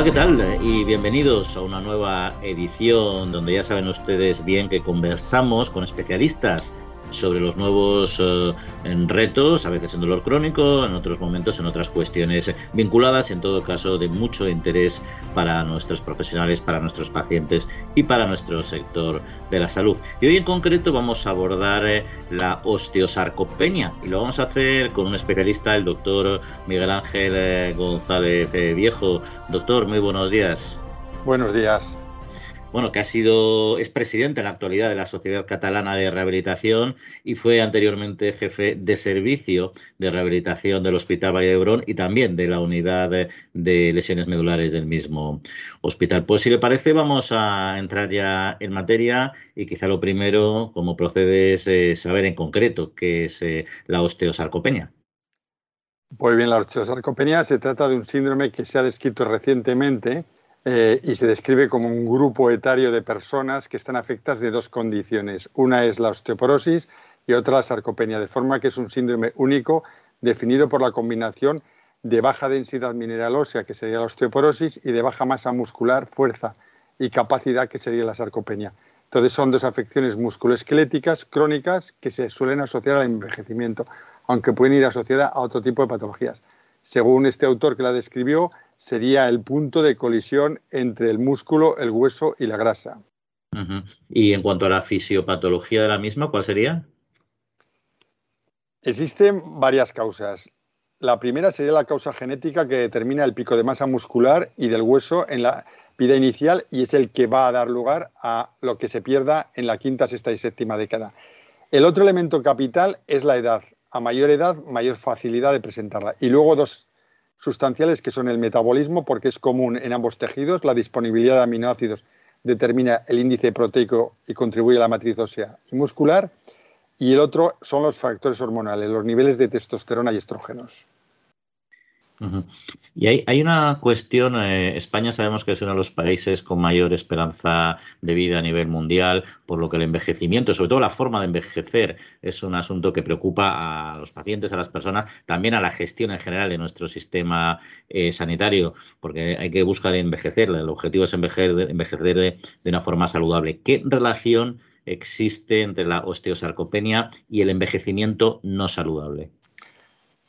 Hola, ¿qué tal? Y bienvenidos a una nueva edición donde ya saben ustedes bien que conversamos con especialistas sobre los nuevos eh, retos, a veces en dolor crónico, en otros momentos en otras cuestiones vinculadas, en todo caso de mucho interés para nuestros profesionales, para nuestros pacientes y para nuestro sector de la salud. Y hoy en concreto vamos a abordar eh, la osteosarcopenia y lo vamos a hacer con un especialista, el doctor Miguel Ángel eh, González Viejo. Doctor, muy buenos días. Buenos días bueno, que ha sido, es presidente en la actualidad de la Sociedad Catalana de Rehabilitación y fue anteriormente jefe de servicio de rehabilitación del Hospital Valle de Brón y también de la unidad de, lesiones medulares del mismo hospital. Pues si le parece, vamos a entrar ya en materia y quizá lo primero, como procede, es eh, saber en concreto qué es eh, la osteosarcopenia. Pues bien, la osteosarcopenia se trata de un síndrome que se ha descrito recientemente eh, y se describe como un grupo etario de personas que están afectadas de dos condiciones. Una es la osteoporosis y otra la sarcopenia, de forma que es un síndrome único definido por la combinación de baja densidad mineral ósea, que sería la osteoporosis, y de baja masa muscular, fuerza y capacidad, que sería la sarcopenia. Entonces son dos afecciones musculoesqueléticas crónicas que se suelen asociar al envejecimiento, aunque pueden ir asociadas a otro tipo de patologías. Según este autor que la describió, sería el punto de colisión entre el músculo, el hueso y la grasa. Y en cuanto a la fisiopatología de la misma, ¿cuál sería? Existen varias causas. La primera sería la causa genética que determina el pico de masa muscular y del hueso en la vida inicial y es el que va a dar lugar a lo que se pierda en la quinta, sexta y séptima década. El otro elemento capital es la edad. A mayor edad, mayor facilidad de presentarla. Y luego dos sustanciales que son el metabolismo, porque es común en ambos tejidos, la disponibilidad de aminoácidos determina el índice proteico y contribuye a la matriz ósea y muscular, y el otro son los factores hormonales, los niveles de testosterona y estrógenos. Y hay, una cuestión, eh, España sabemos que es uno de los países con mayor esperanza de vida a nivel mundial, por lo que el envejecimiento, sobre todo la forma de envejecer, es un asunto que preocupa a los pacientes, a las personas, también a la gestión en general de nuestro sistema eh, sanitario, porque hay que buscar envejecer, el objetivo es envejecer, de, de una forma saludable. ¿Qué relación existe entre la osteosarcopenia y el envejecimiento no saludable?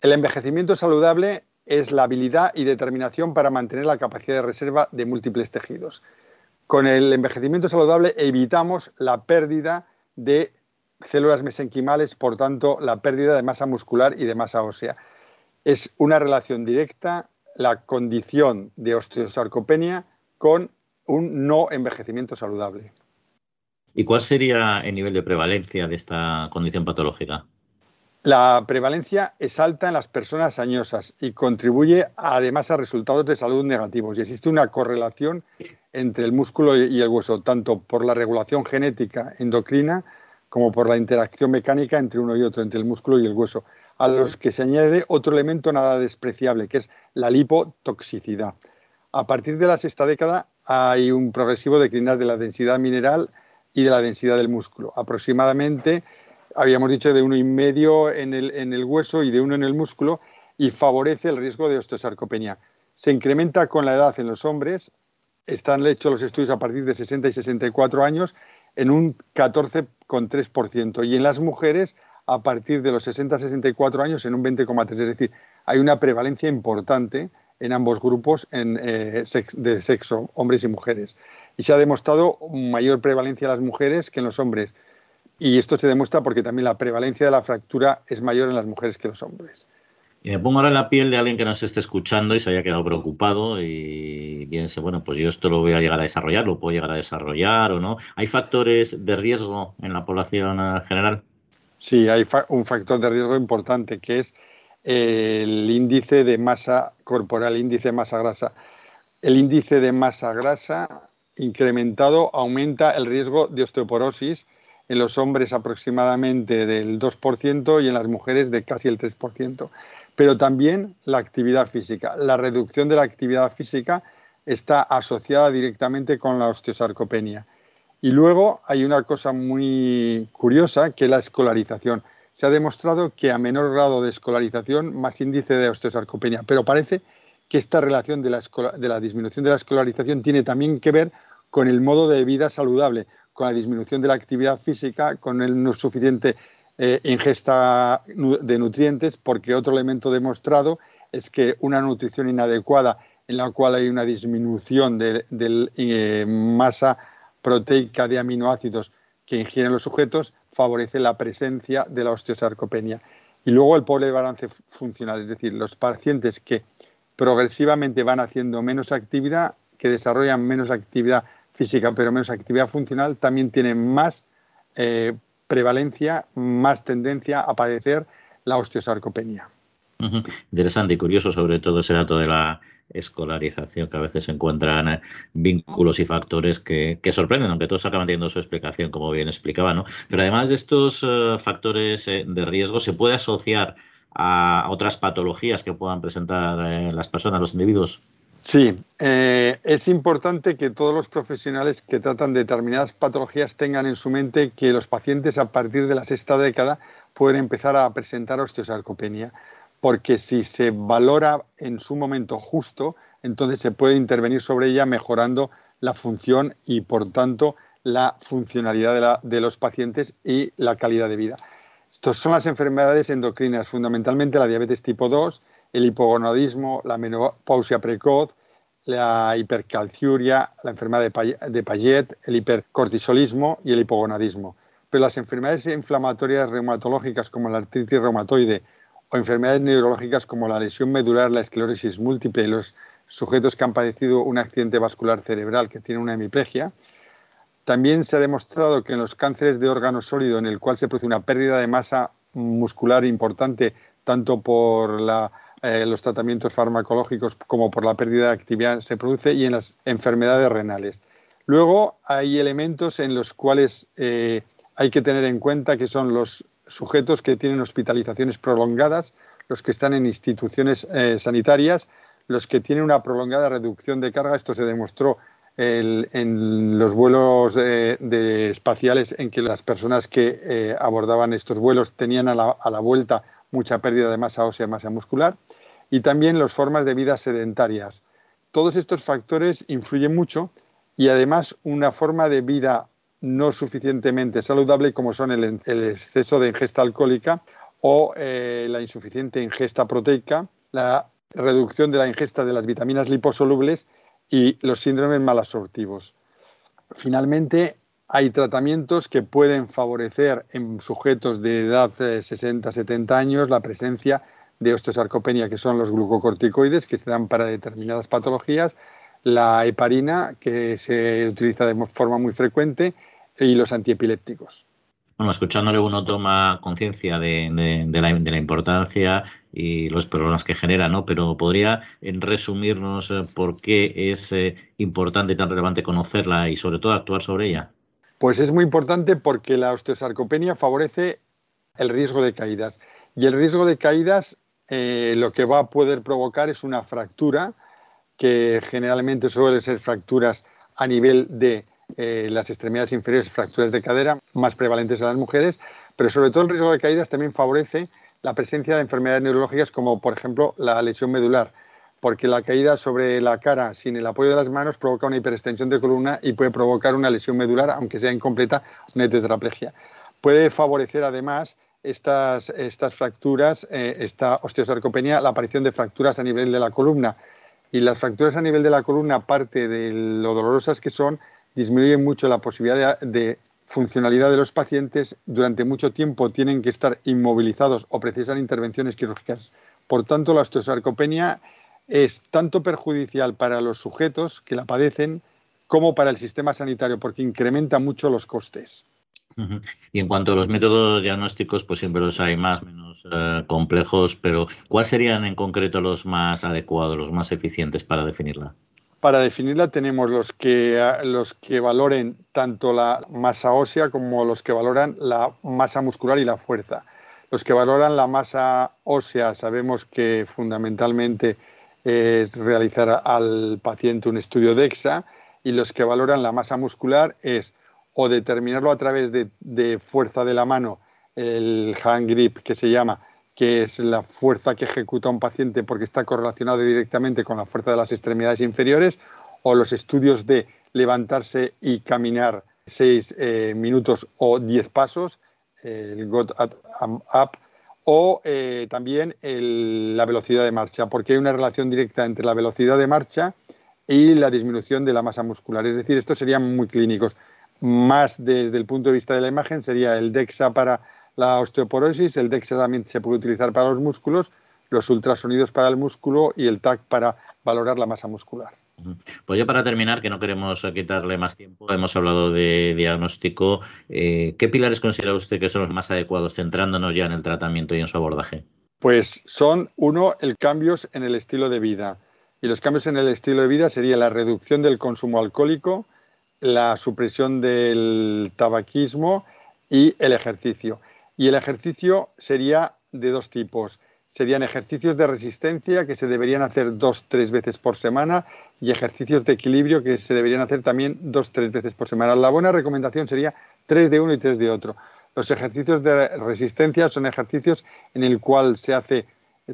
El envejecimiento saludable es la habilidad y determinación para mantener la capacidad de reserva de múltiples tejidos. Con el envejecimiento saludable evitamos la pérdida de células mesenquimales, por tanto, la pérdida de masa muscular y de masa ósea. Es una relación directa la condición de osteosarcopenia con un no envejecimiento saludable. ¿Y cuál sería el nivel de prevalencia de esta condición patológica? La prevalencia es alta en las personas añosas y contribuye además a resultados de salud negativos. Y existe una correlación entre el músculo y el hueso, tanto por la regulación genética endocrina como por la interacción mecánica entre uno y otro, entre el músculo y el hueso, a los que se añade otro elemento nada despreciable, que es la lipotoxicidad. A partir de la sexta década hay un progresivo declinar de la densidad mineral y de la densidad del músculo. Aproximadamente habíamos dicho de uno y medio en el, en el hueso y de uno en el músculo y favorece el riesgo de osteosarcopenia. Se incrementa con la edad en los hombres, están hechos los estudios a partir de 60 y 64 años en un 14,3% y en las mujeres a partir de los 60 64 años en un 20,3%. Es decir, hay una prevalencia importante en ambos grupos eh, de sexo, hombres y mujeres. Y se ha demostrado mayor prevalencia en las mujeres que en los hombres. Y esto se demuestra porque también la prevalencia de la fractura es mayor en las mujeres que en los hombres. Y me pongo ahora en la piel de alguien que nos esté escuchando y se haya quedado preocupado y piense, bueno, pues yo esto lo voy a llegar a desarrollar, lo puedo llegar a desarrollar o no. ¿Hay factores de riesgo en la población general? Sí, hay un factor de riesgo importante que es el índice de masa corporal, índice de masa grasa. El índice de masa grasa incrementado aumenta el riesgo de osteoporosis, en los hombres aproximadamente del 2% y en las mujeres de casi el 3%. Pero también la actividad física. La reducción de la actividad física está asociada directamente con la osteosarcopenia. Y luego hay una cosa muy curiosa que es la escolarización. Se ha demostrado que a menor grado de escolarización, más índice de osteosarcopenia, pero parece que esta relación de la, de la disminución de la escolarización tiene también que ver con el modo de vida saludable, con la disminución de la actividad física, con el no suficiente eh, ingesta de nutrientes, porque otro elemento demostrado es que una nutrición inadecuada en la cual hay una disminución de, eh, masa proteica de aminoácidos que ingieren los sujetos favorece la presencia de la osteosarcopenia. Y luego el pobre balance funcional, es decir, los pacientes que progresivamente van haciendo menos actividad, que desarrollan menos actividad física pero menos actividad funcional, también tienen más eh, prevalencia, más tendencia a padecer la osteosarcopenia. Interesante y curioso sobre todo ese dato de la escolarización, que a veces se encuentran eh, vínculos y factores que, sorprenden, aunque todos acaban teniendo su explicación, como bien explicaba, ¿no? Pero además de estos eh, factores eh, de riesgo, se puede asociar a otras patologías que puedan presentar las personas, los individuos. Sí, es importante que todos los profesionales que tratan determinadas patologías tengan en su mente que los pacientes a partir de la sexta década pueden empezar a presentar osteosarcopenia porque si se valora en su momento justo, entonces se puede intervenir sobre ella mejorando la función y, por tanto, la funcionalidad de, los pacientes y la calidad de vida. Estas son las enfermedades endocrinas, fundamentalmente la diabetes tipo 2, el hipogonadismo, la menopausia precoz, la hipercalciuria, la enfermedad de, Payet, el hipercortisolismo y el hipogonadismo. Pero las enfermedades inflamatorias reumatológicas como la artritis reumatoide o enfermedades neurológicas como la lesión medular, la esclerosis múltiple, los sujetos que han padecido un accidente vascular cerebral que tienen una hemiplegia. También se ha demostrado que en los cánceres de órgano sólido, en el cual se produce una pérdida de masa muscular importante, tanto por eh, los tratamientos farmacológicos como por la pérdida de actividad, se produce, y en las enfermedades renales. Luego hay elementos en los cuales eh, hay que tener en cuenta que son los sujetos que tienen hospitalizaciones prolongadas, los que están en instituciones eh, sanitarias, los que tienen una prolongada reducción de carga. Esto se demostró en los vuelos eh, espaciales en que las personas que abordaban estos vuelos tenían a la, vuelta mucha pérdida de masa ósea masa muscular. Y también las formas de vida sedentarias. Todos estos factores influyen mucho y además una forma de vida no suficientemente saludable como son el, exceso de ingesta alcohólica o eh, la insuficiente ingesta proteica, la reducción de la ingesta de las vitaminas liposolubles y los síndromes malabsortivos. Finalmente, hay tratamientos que pueden favorecer en sujetos de edad 60-70 eh, años la presencia de osteosarcopenia, que son los glucocorticoides, que se dan para determinadas patologías, la heparina, que se utiliza de forma muy frecuente, y los antiepilépticos. Bueno, escuchándole uno toma conciencia de, la, importancia y los problemas que genera, ¿no? Pero podría resumirnos eh, por qué es eh, importante y tan relevante conocerla y sobre todo actuar sobre ella. Pues es muy importante porque la osteosarcopenia favorece el riesgo de caídas. Y el riesgo de caídas eh, lo que va a poder provocar es una fractura que generalmente suele ser fracturas a nivel de eh, las extremidades inferiores, fracturas de cadera, más prevalentes en las mujeres, pero sobre todo el riesgo de caídas también favorece la presencia de enfermedades neurológicas como por ejemplo la lesión medular, porque la caída sobre la cara sin el apoyo de las manos provoca una hiperextensión de columna y puede provocar una lesión medular, aunque sea incompleta, una tetraplegia. Puede favorecer además estas, estas fracturas, eh, esta osteosarcopenia, la aparición de fracturas a nivel de la columna. Y las fracturas a nivel de la columna, aparte de lo dolorosas que son, disminuye mucho la posibilidad de, funcionalidad de los pacientes, durante mucho tiempo tienen que estar inmovilizados o precisan intervenciones quirúrgicas. Por tanto, la osteosarcopenia es tanto perjudicial para los sujetos que la padecen como para el sistema sanitario, porque incrementa mucho los costes. Y en cuanto a los métodos diagnósticos, pues siempre los hay más, menos eh, complejos, pero ¿cuáles serían en concreto los más adecuados, los más eficientes para definirla? Para definirla tenemos los que, los que valoren tanto la masa ósea como los que valoran la masa muscular y la fuerza. Los que valoran la masa ósea sabemos que fundamentalmente es realizar al paciente un estudio de EXA y los que valoran la masa muscular es o determinarlo a través de, de fuerza de la mano, el hand grip que se llama, que es la fuerza que ejecuta un paciente porque está correlacionado directamente con la fuerza de las extremidades inferiores, o los estudios de levantarse y caminar seis eh, minutos o diez pasos, el Got Up, o eh, también la velocidad de marcha, porque hay una relación directa entre la velocidad de marcha y la disminución de la masa muscular. Es decir, estos serían muy clínicos. Más desde el punto de vista de la imagen sería el DEXA para la osteoporosis, el DEXA también se puede utilizar para los músculos, los ultrasonidos para el músculo y el TAC para valorar la masa muscular. Pues ya para terminar, que no queremos quitarle más tiempo, hemos hablado de diagnóstico. Eh, ¿Qué pilares considera usted que son los más adecuados, centrándonos ya en el tratamiento y en su abordaje? Pues son, uno, el cambios en el estilo de vida. Y los cambios en el estilo de vida sería la reducción del consumo alcohólico, la supresión del tabaquismo y el ejercicio. Y el ejercicio sería de dos tipos. Serían ejercicios de resistencia que se deberían hacer dos, tres veces por semana y ejercicios de equilibrio que se deberían hacer también dos, tres veces por semana. La buena recomendación sería tres de uno y tres de otro. Los ejercicios de resistencia son ejercicios en el cual se hace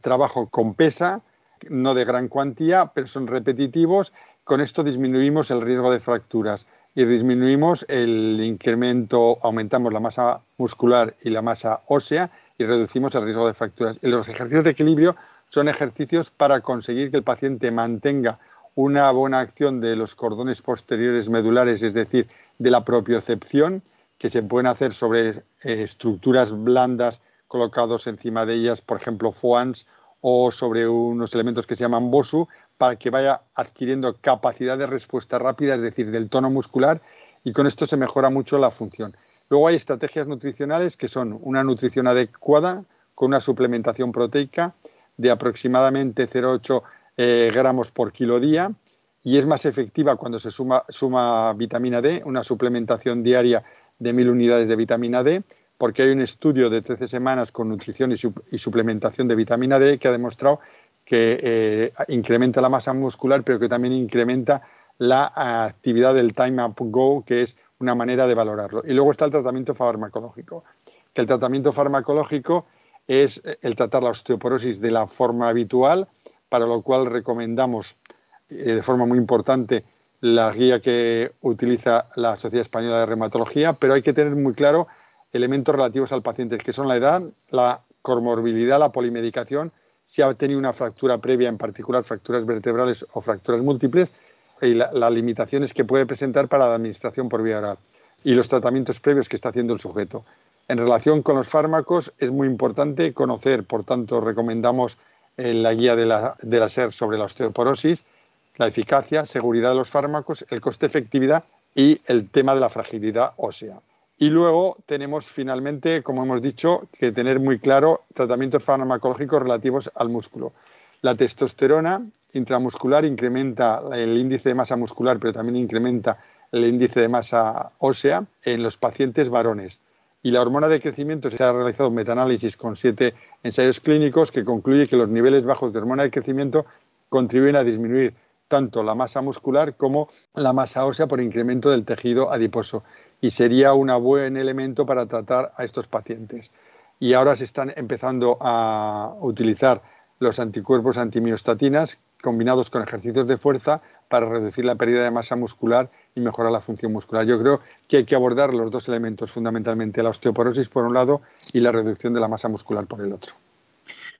trabajo con pesa, no de gran cuantía, pero son repetitivos. Con esto disminuimos el riesgo de fracturas y disminuimos el incremento, aumentamos la masa muscular y la masa ósea y reducimos el riesgo de fracturas. Y los ejercicios de equilibrio son ejercicios para conseguir que el paciente mantenga una buena acción de los cordones posteriores medulares, es decir, de la propiocepción, que se pueden hacer sobre eh, estructuras blandas colocados encima de ellas, por ejemplo, foans, o sobre unos elementos que se llaman BOSU, para que vaya adquiriendo capacidad de respuesta rápida, es decir, del tono muscular, y con esto se mejora mucho la función. Luego hay estrategias nutricionales que son una nutrición adecuada con una suplementación proteica de aproximadamente 0,8 eh, gramos por kilo día y es más efectiva cuando se suma, vitamina D, una suplementación diaria de mil unidades de vitamina D, porque hay un estudio de 13 semanas con nutrición y, suplementación de vitamina D que ha demostrado que eh, incrementa la masa muscular, pero que también incrementa la actividad del time up go, que es una manera de valorarlo. Y luego está el tratamiento farmacológico, que el tratamiento farmacológico es el tratar la osteoporosis de la forma habitual, para lo cual recomendamos eh, de forma muy importante la guía que utiliza la Sociedad Española de Reumatología, pero hay que tener muy claro elementos relativos al paciente, que son la edad, la comorbilidad, la polimedicación, si ha tenido una fractura previa, en particular fracturas vertebrales o fracturas múltiples, y las limitaciones que puede presentar para la administración por vía oral y los tratamientos previos que está haciendo el sujeto. En relación con los fármacos, es muy importante conocer, por tanto, recomendamos en la guía de la, de la SER sobre la osteoporosis, la eficacia, seguridad de los fármacos, el coste-efectividad y el tema de la fragilidad ósea. Y luego tenemos finalmente, como hemos dicho, que tener muy claro tratamientos farmacológicos relativos al músculo. La testosterona intramuscular incrementa el índice de masa muscular, pero también incrementa el índice de masa ósea en los pacientes varones. Y la hormona de crecimiento se ha realizado un metaanálisis con siete ensayos clínicos que concluye que los niveles bajos de hormona de crecimiento contribuyen a disminuir tanto la masa muscular como la masa ósea por incremento del tejido adiposo y sería un buen elemento para tratar a estos pacientes. Y ahora se están empezando a utilizar los anticuerpos antimiostatinas combinados con ejercicios de fuerza para reducir la pérdida de masa muscular y mejorar la función muscular. Yo creo que hay que abordar los dos elementos, fundamentalmente la osteoporosis por un lado y la reducción de la masa muscular por el otro.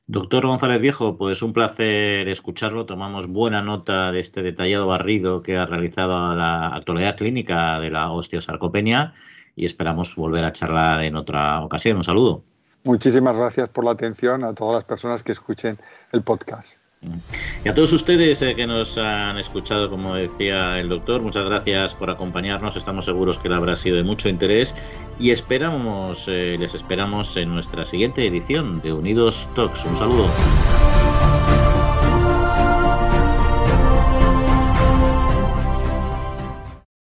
Doctor González Viejo, pues un placer escucharlo. Tomamos buena nota de este detallado barrido que ha realizado la actualidad clínica de la osteosarcopenia y esperamos volver a charlar en otra ocasión. Un saludo. Muchísimas gracias por la atención a todas las personas que escuchen el podcast. Y a todos ustedes eh, que nos han escuchado, como decía el doctor, muchas gracias por acompañarnos. Estamos seguros que le habrá sido de mucho interés y esperamos, eh, les esperamos en nuestra siguiente edición de Unidos Talks. Un saludo.